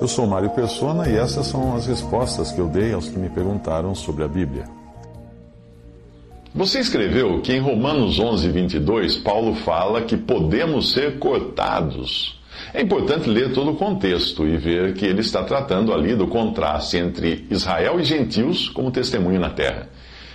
Eu sou Mário Persona e essas são as respostas que eu dei aos que me perguntaram sobre a Bíblia. Você escreveu que em Romanos 11, 22, Paulo fala que podemos ser cortados. É importante ler todo o contexto e ver que ele está tratando ali do contraste entre Israel e gentios como testemunho na terra.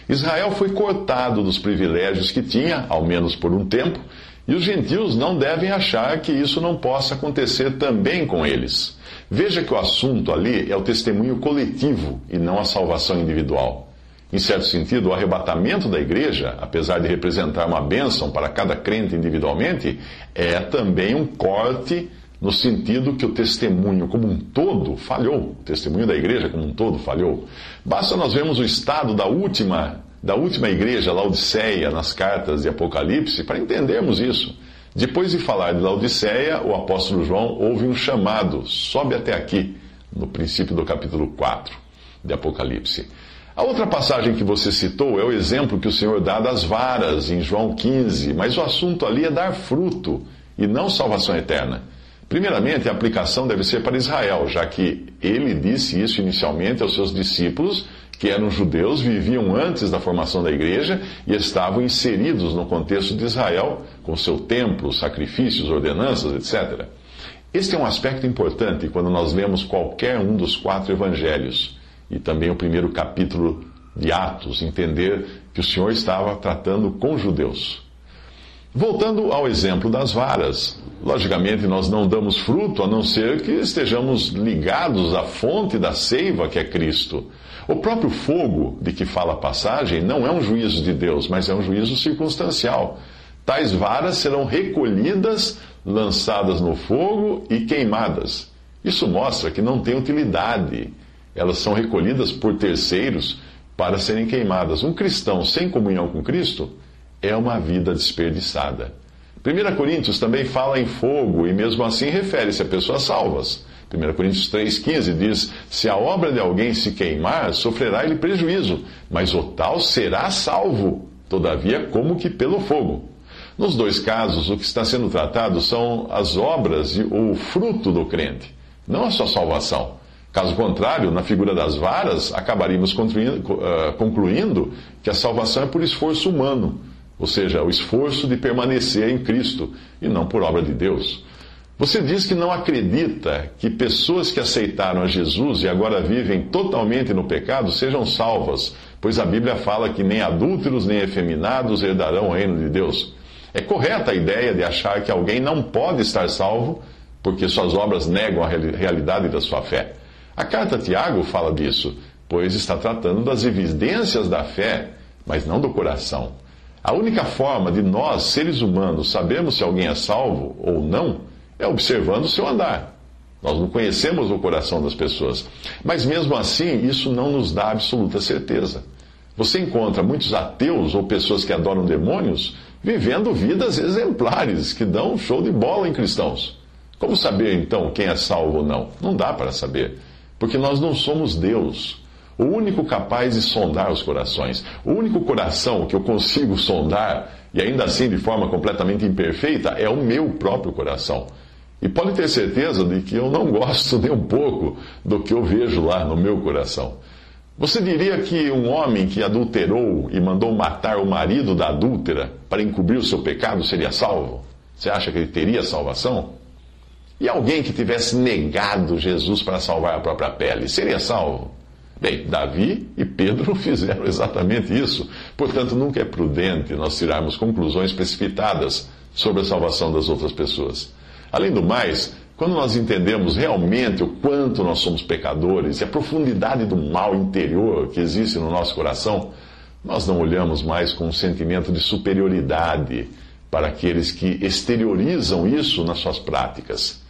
Israel foi cortado dos privilégios que tinha, ao menos por um tempo, e os gentios não devem achar que isso não possa acontecer também com eles. Veja que o assunto ali é o testemunho coletivo e não a salvação individual. Em certo sentido, o arrebatamento da igreja, apesar de representar uma bênção para cada crente individualmente, é também um corte no sentido que o testemunho como um todo falhou. O testemunho da igreja como um todo falhou. Basta nós vermos o estado da última, da última igreja, Laodiceia, nas cartas de Apocalipse, para entendermos isso. Depois de falar de Laodiceia, o apóstolo João ouve um chamado, sobe até aqui, no princípio do capítulo 4 de Apocalipse. A outra passagem que você citou é o exemplo que o Senhor dá das varas em João 15, mas o assunto ali é dar fruto e não salvação eterna. Primeiramente, a aplicação deve ser para Israel, já que ele disse isso inicialmente aos seus discípulos, que eram judeus, viviam antes da formação da igreja e estavam inseridos no contexto de Israel, com seu templo, sacrifícios, ordenanças, etc. Este é um aspecto importante quando nós lemos qualquer um dos quatro evangelhos e também o primeiro capítulo de Atos, entender que o Senhor estava tratando com judeus. Voltando ao exemplo das varas, logicamente nós não damos fruto a não ser que estejamos ligados à fonte da seiva que é Cristo. O próprio fogo de que fala a passagem não é um juízo de Deus, mas é um juízo circunstancial. Tais varas serão recolhidas, lançadas no fogo e queimadas. Isso mostra que não tem utilidade elas são recolhidas por terceiros para serem queimadas. Um cristão sem comunhão com Cristo é uma vida desperdiçada. 1 Coríntios também fala em fogo e, mesmo assim, refere-se a pessoas salvas. 1 Coríntios 3,15 diz: Se a obra de alguém se queimar, sofrerá ele prejuízo, mas o tal será salvo, todavia, como que pelo fogo. Nos dois casos, o que está sendo tratado são as obras ou o fruto do crente, não a sua salvação. Caso contrário, na figura das varas, acabaríamos eh, concluindo que a salvação é por esforço humano, ou seja, o esforço de permanecer em Cristo e não por obra de Deus. Você diz que não acredita que pessoas que aceitaram a Jesus e agora vivem totalmente no pecado sejam salvas, pois a Bíblia fala que nem adúlteros nem efeminados herdarão o reino de Deus. É correta a ideia de achar que alguém não pode estar salvo porque suas obras negam a realidade da sua fé. A carta a Tiago fala disso, pois está tratando das evidências da fé, mas não do coração. A única forma de nós, seres humanos, sabermos se alguém é salvo ou não é observando o seu andar. Nós não conhecemos o coração das pessoas. Mas mesmo assim, isso não nos dá absoluta certeza. Você encontra muitos ateus ou pessoas que adoram demônios vivendo vidas exemplares, que dão um show de bola em cristãos. Como saber então quem é salvo ou não? Não dá para saber. Porque nós não somos Deus. O único capaz de sondar os corações, o único coração que eu consigo sondar, e ainda assim de forma completamente imperfeita, é o meu próprio coração. E pode ter certeza de que eu não gosto nem um pouco do que eu vejo lá no meu coração. Você diria que um homem que adulterou e mandou matar o marido da adúltera para encobrir o seu pecado seria salvo? Você acha que ele teria salvação? E alguém que tivesse negado Jesus para salvar a própria pele, seria salvo? Bem, Davi e Pedro fizeram exatamente isso. Portanto, nunca é prudente nós tirarmos conclusões precipitadas sobre a salvação das outras pessoas. Além do mais, quando nós entendemos realmente o quanto nós somos pecadores e a profundidade do mal interior que existe no nosso coração, nós não olhamos mais com um sentimento de superioridade para aqueles que exteriorizam isso nas suas práticas.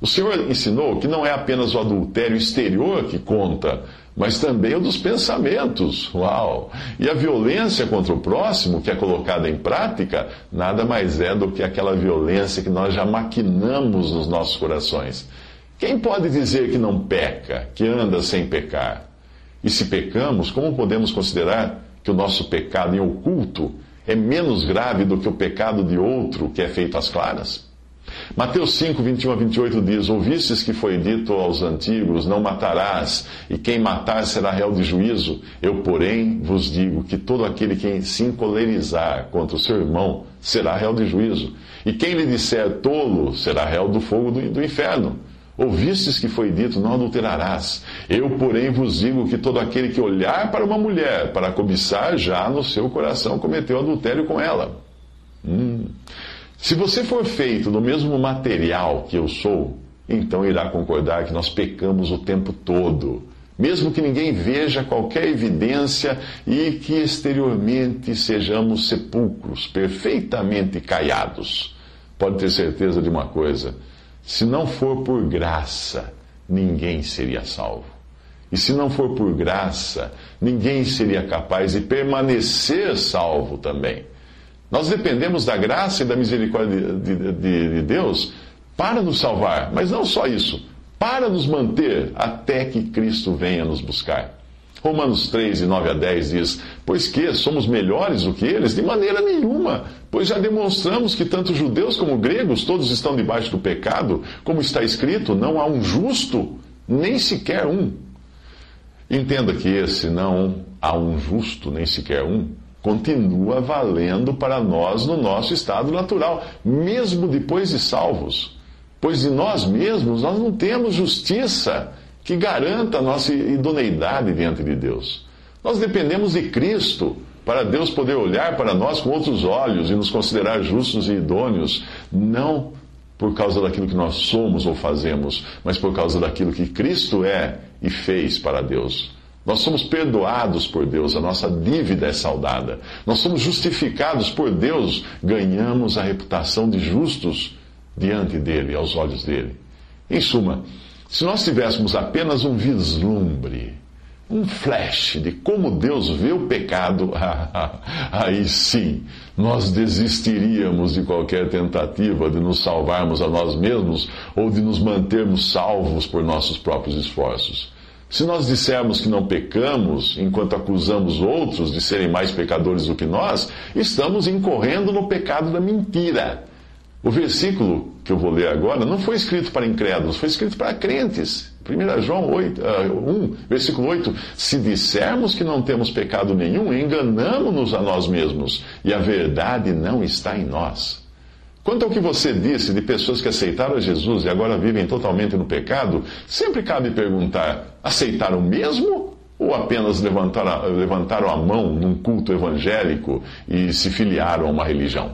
O Senhor ensinou que não é apenas o adultério exterior que conta, mas também o dos pensamentos. Uau! E a violência contra o próximo, que é colocada em prática, nada mais é do que aquela violência que nós já maquinamos nos nossos corações. Quem pode dizer que não peca, que anda sem pecar? E se pecamos, como podemos considerar que o nosso pecado em oculto é menos grave do que o pecado de outro que é feito às claras? Mateus 5, 21 a 28 diz: Ouvistes que foi dito aos antigos: Não matarás, e quem matar será réu de juízo. Eu, porém, vos digo que todo aquele que se encolerizar contra o seu irmão será réu de juízo. E quem lhe disser tolo será réu do fogo do, do inferno. Ouvistes que foi dito: Não adulterarás. Eu, porém, vos digo que todo aquele que olhar para uma mulher para cobiçar, já no seu coração cometeu adultério com ela. Hum. Se você for feito do mesmo material que eu sou, então irá concordar que nós pecamos o tempo todo, mesmo que ninguém veja qualquer evidência e que exteriormente sejamos sepulcros perfeitamente caiados. Pode ter certeza de uma coisa se não for por graça, ninguém seria salvo. E se não for por graça, ninguém seria capaz de permanecer salvo também. Nós dependemos da graça e da misericórdia de, de, de, Deus para nos salvar, mas não só isso, para nos manter até que Cristo venha nos buscar. Romanos 3, de 9 a 10 diz: Pois que somos melhores do que eles? De maneira nenhuma, pois já demonstramos que tanto judeus como gregos todos estão debaixo do pecado, como está escrito: não há um justo, nem sequer um. Entenda que esse não há um justo, nem sequer um, continua valendo para nós no nosso estado natural, mesmo depois de salvos. Pois de nós mesmos nós não temos justiça que garanta a nossa idoneidade diante de Deus. Nós dependemos de Cristo para Deus poder olhar para nós com outros olhos e nos considerar justos e idôneos, não por causa daquilo que nós somos ou fazemos, mas por causa daquilo que Cristo é e fez para Deus. Nós somos perdoados por Deus, a nossa dívida é saldada. Nós somos justificados por Deus, ganhamos a reputação de justos diante dele, aos olhos dele. Em suma, se nós tivéssemos apenas um vislumbre, um flash de como Deus vê o pecado, aí sim nós desistiríamos de qualquer tentativa de nos salvarmos a nós mesmos ou de nos mantermos salvos por nossos próprios esforços. Se nós dissermos que não pecamos enquanto acusamos outros de serem mais pecadores do que nós, estamos incorrendo no pecado da mentira. O versículo que eu vou ler agora não foi escrito para incrédulos, foi escrito para crentes. 1 João 8, uh, 1, versículo 8: Se dissermos que não temos pecado nenhum, enganamos-nos a nós mesmos, e a verdade não está em nós. Quanto ao que você disse de pessoas que aceitaram Jesus e agora vivem totalmente no pecado, sempre cabe perguntar: aceitaram mesmo? Ou apenas levantaram, a mão num culto evangélico e se filiaram a uma religião?